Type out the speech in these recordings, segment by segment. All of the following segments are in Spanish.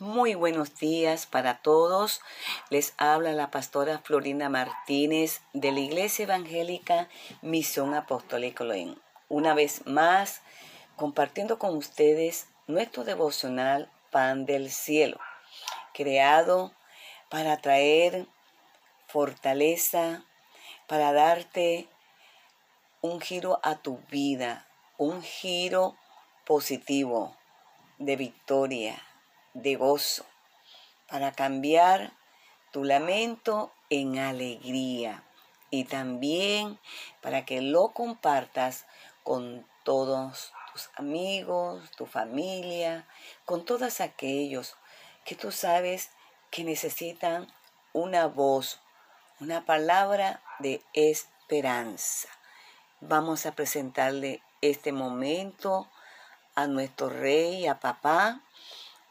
Muy buenos días para todos. Les habla la pastora Florinda Martínez de la Iglesia Evangélica Misión Apostólica Elohim. Una vez más, compartiendo con ustedes nuestro devocional Pan del Cielo, creado para traer fortaleza, para darte un giro a tu vida, un giro positivo de victoria, de gozo, para cambiar tu lamento en alegría y también para que lo compartas con todos tus amigos, tu familia, con todos aquellos que tú sabes que necesitan una voz, una palabra de esperanza. Vamos a presentarle este momento a nuestro rey, a papá,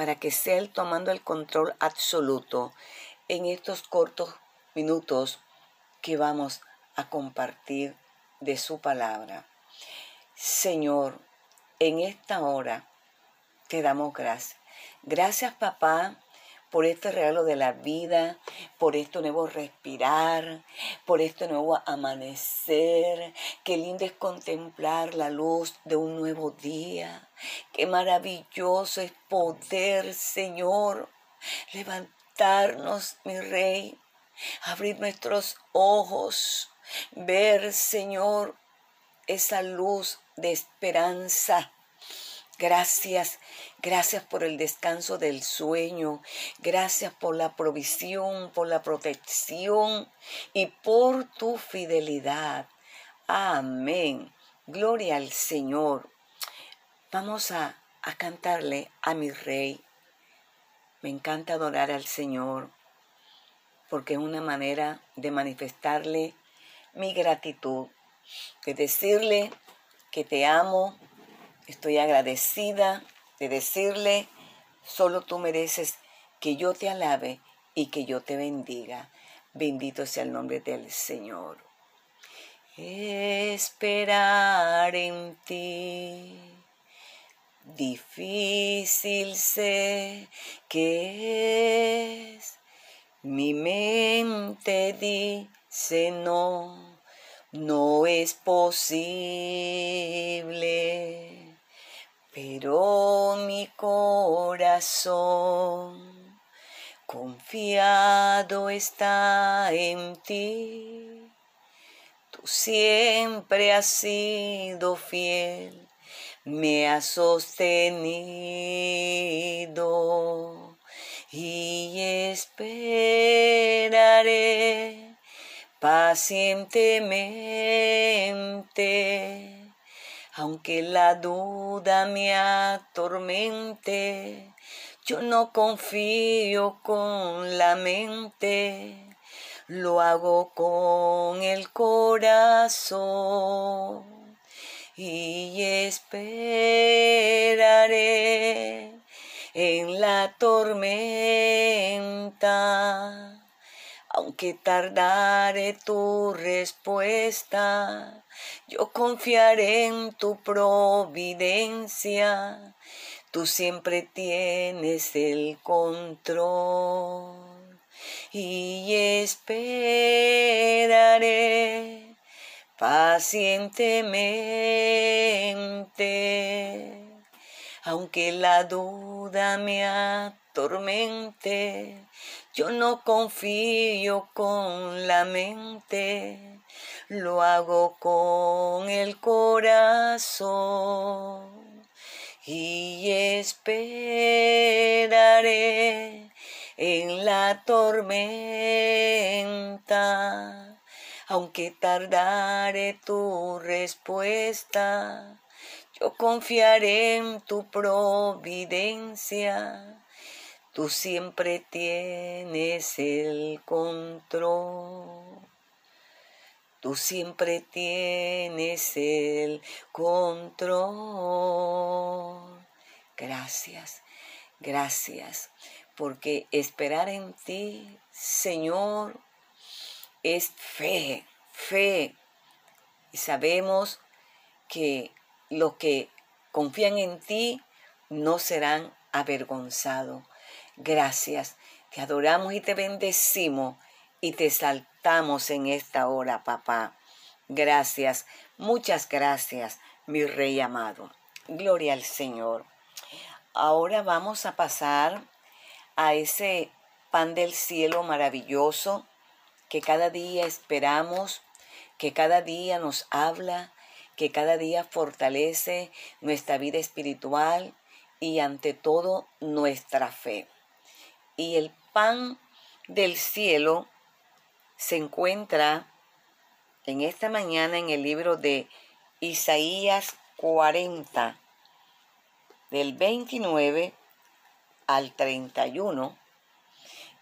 para que sea Él tomando el control absoluto en estos cortos minutos que vamos a compartir de su palabra. Señor, en esta hora te damos gracias. Gracias papá por este regalo de la vida, por este nuevo respirar, por este nuevo amanecer. Qué lindo es contemplar la luz de un nuevo día. Qué maravilloso es poder, Señor, levantarnos, mi Rey, abrir nuestros ojos, ver, Señor, esa luz de esperanza Gracias, gracias por el descanso del sueño, gracias por la provisión, por la protección y por tu fidelidad. Amén. Gloria al Señor. Vamos a, a cantarle a mi rey. Me encanta adorar al Señor porque es una manera de manifestarle mi gratitud, de decirle que te amo, Estoy agradecida de decirle, solo tú mereces que yo te alabe y que yo te bendiga. Bendito sea el nombre del Señor. Esperar en ti. Difícil sé que es. Mi mente dice no, no es posible pero mi corazón confiado está en ti. Tú siempre has sido fiel, me has sostenido y esperaré pacientemente aunque la duda me atormente, yo no confío con la mente, lo hago con el corazón y esperaré en la tormenta. Aunque tardare tu respuesta, yo confiaré en tu providencia. Tú siempre tienes el control y esperaré pacientemente. Aunque la duda me atormente, yo no confío con la mente lo hago con el corazón y esperaré en la tormenta, aunque tardare tu respuesta, yo confiaré en tu providencia. Tú siempre tienes el control. Tú siempre tienes el control. Gracias, gracias, porque esperar en ti, Señor, es fe, fe. Y sabemos que los que confían en ti no serán avergonzados. Gracias. Te adoramos y te bendecimos y te saltamos en esta hora, papá. Gracias, muchas gracias, mi rey amado. Gloria al Señor. Ahora vamos a pasar a ese pan del cielo maravilloso que cada día esperamos, que cada día nos habla, que cada día fortalece nuestra vida espiritual y ante todo nuestra fe. Y el pan del cielo se encuentra en esta mañana en el libro de Isaías 40, del 29 al 31,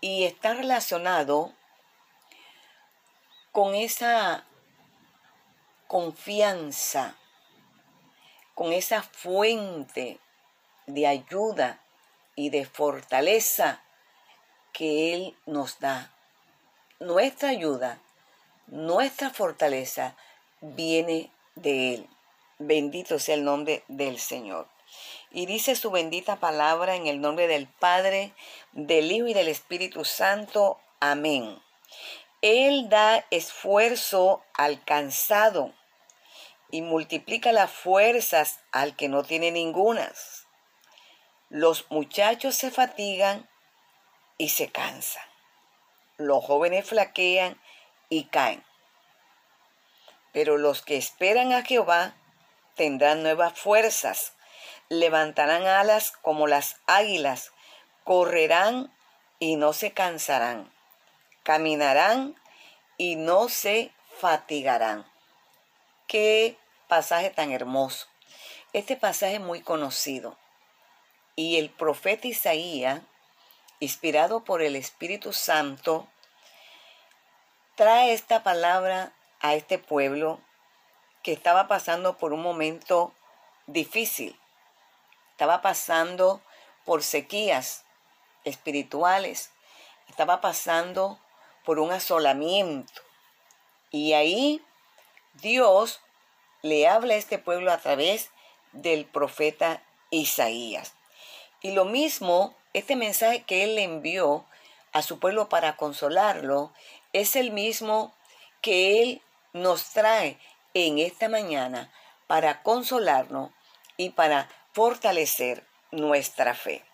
y está relacionado con esa confianza, con esa fuente de ayuda y de fortaleza que Él nos da. Nuestra ayuda, nuestra fortaleza viene de Él. Bendito sea el nombre del Señor. Y dice su bendita palabra en el nombre del Padre, del Hijo y del Espíritu Santo. Amén. Él da esfuerzo al cansado y multiplica las fuerzas al que no tiene ningunas. Los muchachos se fatigan y se cansan. Los jóvenes flaquean y caen. Pero los que esperan a Jehová tendrán nuevas fuerzas, levantarán alas como las águilas, correrán y no se cansarán, caminarán y no se fatigarán. Qué pasaje tan hermoso. Este pasaje es muy conocido. Y el profeta Isaías, inspirado por el Espíritu Santo, trae esta palabra a este pueblo que estaba pasando por un momento difícil. Estaba pasando por sequías espirituales. Estaba pasando por un asolamiento. Y ahí Dios le habla a este pueblo a través del profeta Isaías. Y lo mismo, este mensaje que él le envió a su pueblo para consolarlo, es el mismo que él nos trae en esta mañana para consolarnos y para fortalecer nuestra fe.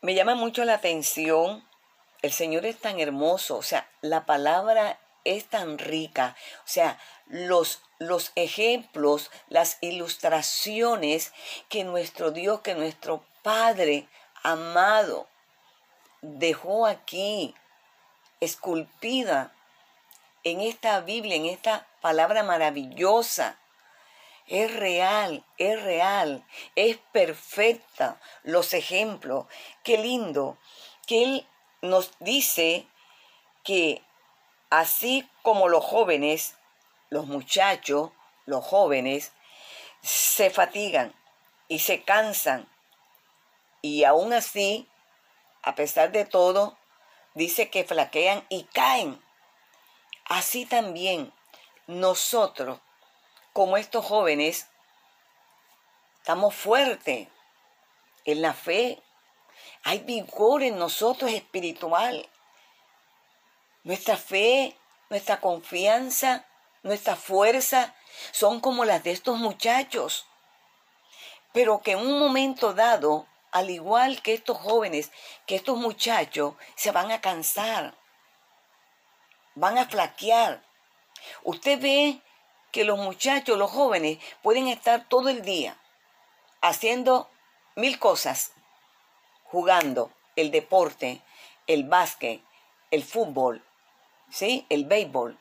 Me llama mucho la atención, el Señor es tan hermoso, o sea, la palabra es tan rica. O sea, los, los ejemplos, las ilustraciones que nuestro Dios, que nuestro Padre amado dejó aquí, esculpida en esta Biblia, en esta palabra maravillosa. Es real, es real, es perfecta los ejemplos. Qué lindo que Él nos dice que Así como los jóvenes, los muchachos, los jóvenes, se fatigan y se cansan. Y aún así, a pesar de todo, dice que flaquean y caen. Así también nosotros, como estos jóvenes, estamos fuertes en la fe. Hay vigor en nosotros espiritual. Nuestra fe, nuestra confianza, nuestra fuerza son como las de estos muchachos. Pero que en un momento dado, al igual que estos jóvenes, que estos muchachos se van a cansar, van a flaquear. Usted ve que los muchachos, los jóvenes, pueden estar todo el día haciendo mil cosas, jugando el deporte, el básquet, el fútbol, ¿sí? El béisbol.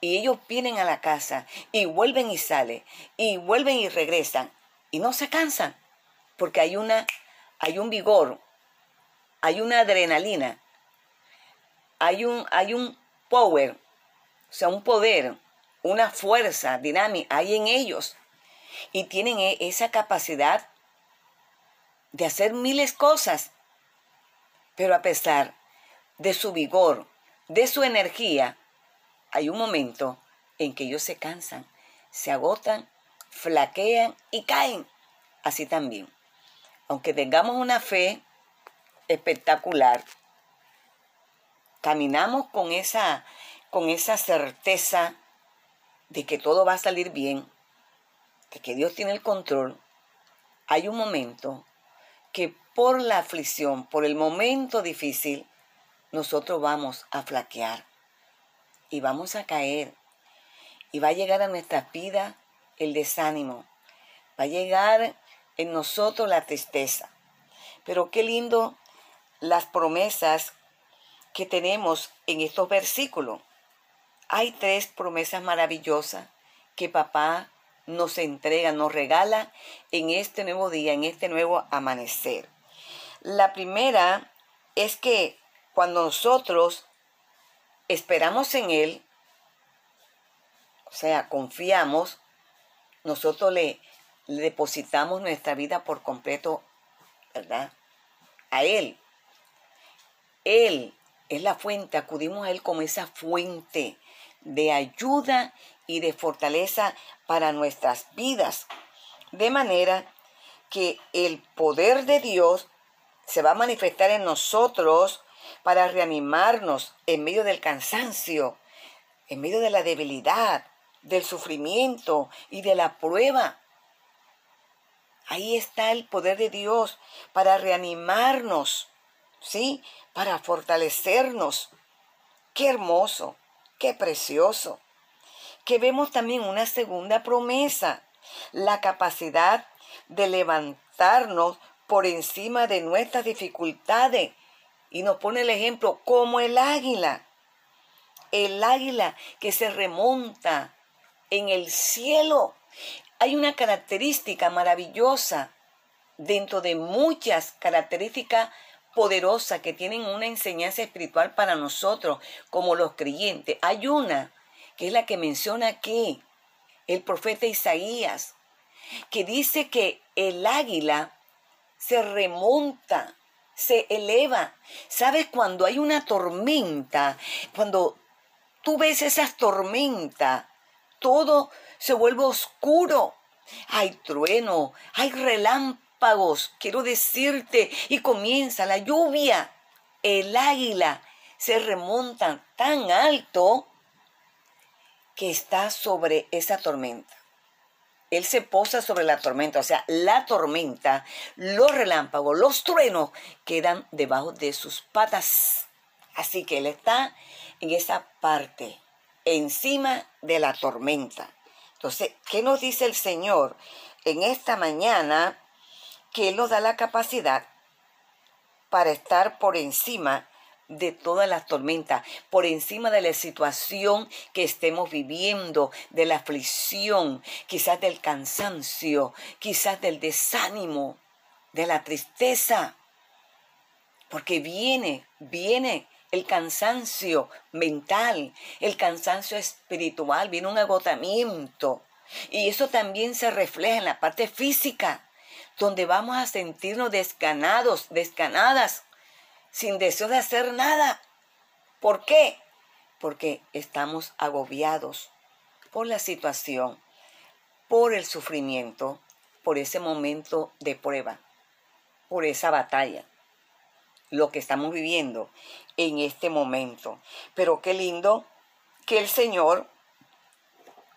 Y ellos vienen a la casa y vuelven y salen y vuelven y regresan y no se cansan porque hay una hay un vigor, hay una adrenalina, hay un hay un power, o sea, un poder, una fuerza dinámica hay en ellos y tienen e, esa capacidad de hacer miles cosas. Pero a pesar de su vigor, de su energía, hay un momento en que ellos se cansan, se agotan, flaquean y caen. Así también. aunque tengamos una fe espectacular, caminamos con esa, con esa certeza de que todo va a salir bien, de que Dios tiene el control, hay un momento que por la aflicción, por el momento difícil, nosotros vamos a flaquear y vamos a caer y va a llegar a nuestra vida el desánimo, va a llegar en nosotros la tristeza. Pero qué lindo las promesas que tenemos en estos versículos. Hay tres promesas maravillosas que papá nos entrega, nos regala en este nuevo día, en este nuevo amanecer. La primera es que cuando nosotros esperamos en Él, o sea, confiamos, nosotros le, depositamos nuestra vida por completo, ¿verdad? A Él. Él es la fuente, acudimos a Él como esa fuente de ayuda y de fortaleza para nuestras vidas. De manera que el poder de Dios se va a manifestar en nosotros para reanimarnos en medio del cansancio, en medio de la debilidad, del sufrimiento y de la prueba. Ahí está el poder de Dios para reanimarnos, ¿sí? Para fortalecernos. Qué hermoso, qué precioso. Que vemos también una segunda promesa, la capacidad de levantarnos por encima de nuestras dificultades. Y nos pone el ejemplo como el águila. El águila que se remonta en el cielo. Hay una característica maravillosa dentro de muchas características poderosas que tienen una enseñanza espiritual para nosotros como los creyentes. Hay una que es la que menciona aquí el profeta Isaías, que dice que el águila se remonta, se eleva. ¿Sabes cuando hay una tormenta? Cuando tú ves esas tormentas todo se vuelve oscuro. Hay trueno, hay relámpagos, quiero decirte, y comienza la lluvia. El águila se remonta tan alto que está sobre esa tormenta. Él se posa sobre la tormenta, o sea, la tormenta, los relámpagos, los truenos quedan debajo de sus patas. Así que él está en esa parte encima de la tormenta. Entonces, ¿qué nos dice el Señor en esta mañana? Que Él nos da la capacidad para estar por encima de todas las tormentas, por encima de la situación que estemos viviendo, de la aflicción, quizás del cansancio, quizás del desánimo, de la tristeza. Porque viene, viene el cansancio mental, el cansancio espiritual, viene un agotamiento. Y eso también se refleja en la parte física, donde vamos a sentirnos desganados, desganadas, sin deseo de hacer nada. ¿Por qué? Porque estamos agobiados por la situación, por el sufrimiento, por ese momento de prueba, por esa batalla lo que estamos viviendo en este momento. Pero qué lindo que el Señor,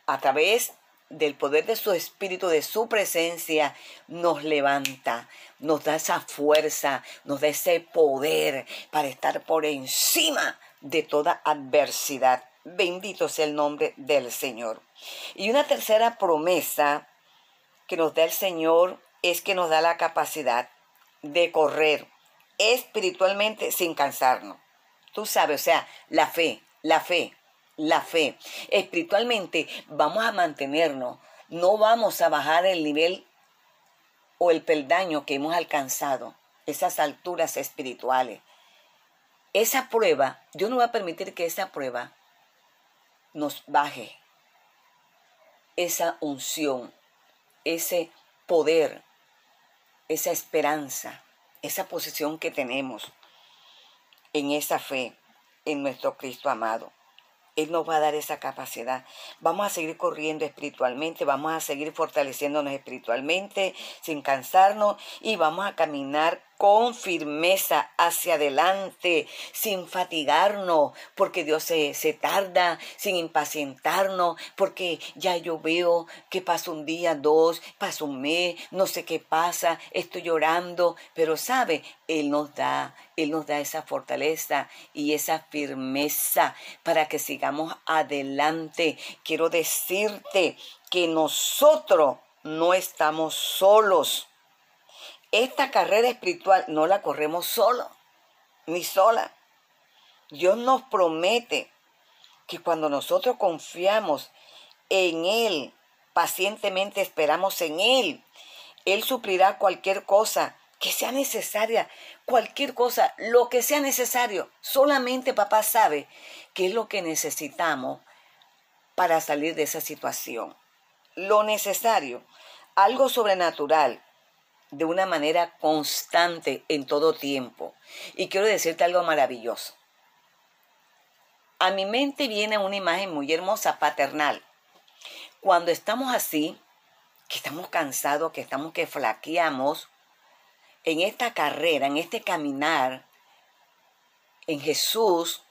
a través del poder de su espíritu, de su presencia, nos levanta, nos da esa fuerza, nos da ese poder para estar por encima de toda adversidad. Bendito sea el nombre del Señor. Y una tercera promesa que nos da el Señor es que nos da la capacidad de correr espiritualmente sin cansarnos. Tú sabes, o sea, la fe, la fe, la fe. Espiritualmente vamos a mantenernos, no vamos a bajar el nivel o el peldaño que hemos alcanzado, esas alturas espirituales. Esa prueba, Dios no va a permitir que esa prueba nos baje esa unción, ese poder, esa esperanza esa posición que tenemos en esa fe en nuestro Cristo amado. Él nos va a dar esa capacidad. Vamos a seguir corriendo espiritualmente, vamos a seguir fortaleciéndonos espiritualmente sin cansarnos y vamos a caminar con firmeza hacia adelante, sin fatigarnos, porque Dios se, tarda, sin impacientarnos, porque ya yo veo que pasa un día, dos, pasa un mes, no sé qué pasa, estoy llorando, pero sabe, Él nos da, Él nos da esa fortaleza y esa firmeza para que sigamos adelante. Quiero decirte que nosotros no estamos solos esta carrera espiritual no la corremos solo, ni sola. Dios nos promete que cuando nosotros confiamos en Él, pacientemente esperamos en Él, Él suplirá cualquier cosa que sea necesaria, cualquier cosa, lo que sea necesario. Solamente papá sabe qué es lo que necesitamos para salir de esa situación. Lo necesario, algo sobrenatural, de una manera constante en todo tiempo. Y quiero decirte algo maravilloso. A mi mente viene una imagen muy hermosa, paternal. Cuando estamos así, que estamos cansados, que estamos que flaqueamos, en esta carrera, en este caminar, en Jesús,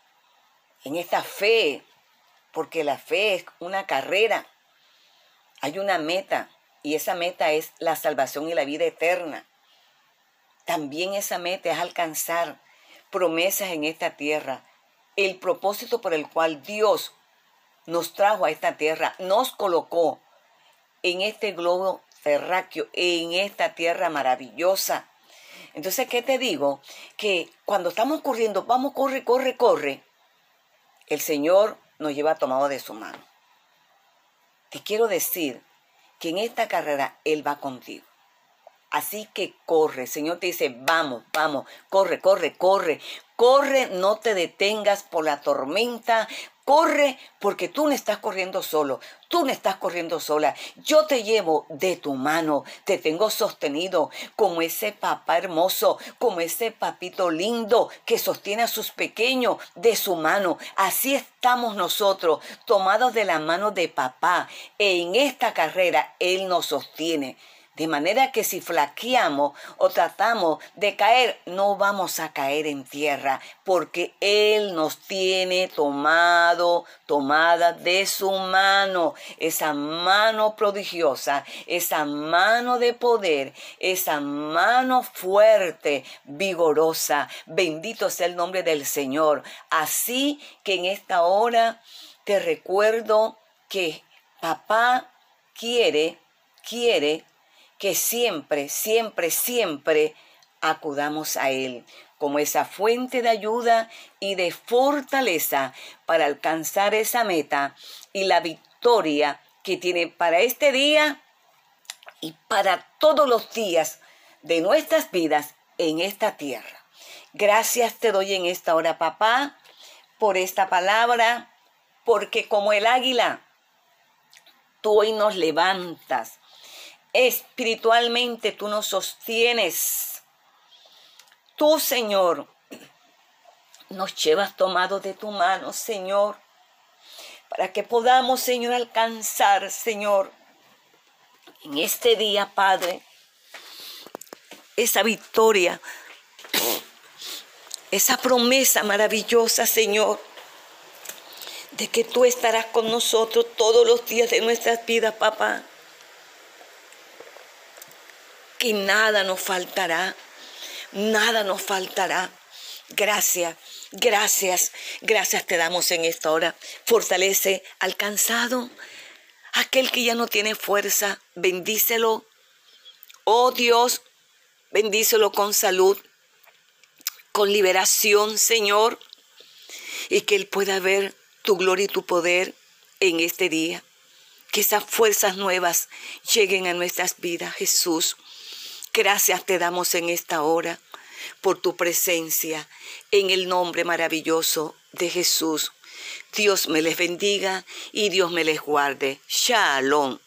en esta fe, porque la fe es una carrera, hay una meta, y esa meta es la salvación y la vida eterna. También esa meta es alcanzar promesas en esta tierra. El propósito por el cual Dios nos trajo a esta tierra, nos colocó en este globo terráqueo, en esta tierra maravillosa. Entonces, ¿qué te digo? Que cuando estamos corriendo, vamos, corre, corre, corre, el Señor nos lleva tomado de su mano. Te quiero decir que en esta carrera Él va contigo. Así que corre, Señor te dice, vamos, vamos, corre, corre, corre, corre, no te detengas por la tormenta, corre porque tú no estás corriendo solo, tú no estás corriendo sola, yo te llevo de tu mano, te tengo sostenido como ese papá hermoso, como ese papito lindo que sostiene a sus pequeños de su mano. Así estamos nosotros, tomados de la mano de papá, en esta carrera Él nos sostiene. De manera que si flaqueamos o tratamos de caer, no vamos a caer en tierra, porque Él nos tiene tomado, tomada de su mano, esa mano prodigiosa, esa mano de poder, esa mano fuerte, vigorosa. Bendito sea el nombre del Señor. Así que en esta hora te recuerdo que papá quiere, quiere que siempre, siempre, siempre acudamos a Él como esa fuente de ayuda y de fortaleza para alcanzar esa meta y la victoria que tiene para este día y para todos los días de nuestras vidas en esta tierra. Gracias te doy en esta hora, papá, por esta palabra, porque como el águila, tú hoy nos levantas Espiritualmente tú nos sostienes. Tú, Señor, nos llevas tomados de tu mano, Señor, para que podamos, Señor, alcanzar, Señor, en este día, Padre, esa victoria, esa promesa maravillosa, Señor, de que tú estarás con nosotros todos los días de nuestras vidas, papá que nada nos faltará, nada nos faltará. Gracias, gracias, gracias te damos en esta hora. Fortalece al cansado, aquel que ya no tiene fuerza, bendícelo. Oh Dios, bendícelo con salud, con liberación, Señor, y que Él pueda ver tu gloria y tu poder en este día. Que esas fuerzas nuevas lleguen a nuestras vidas, Jesús. Gracias te damos en esta hora por tu presencia en el nombre maravilloso de Jesús. Dios me les bendiga y Dios me les guarde. Shalom.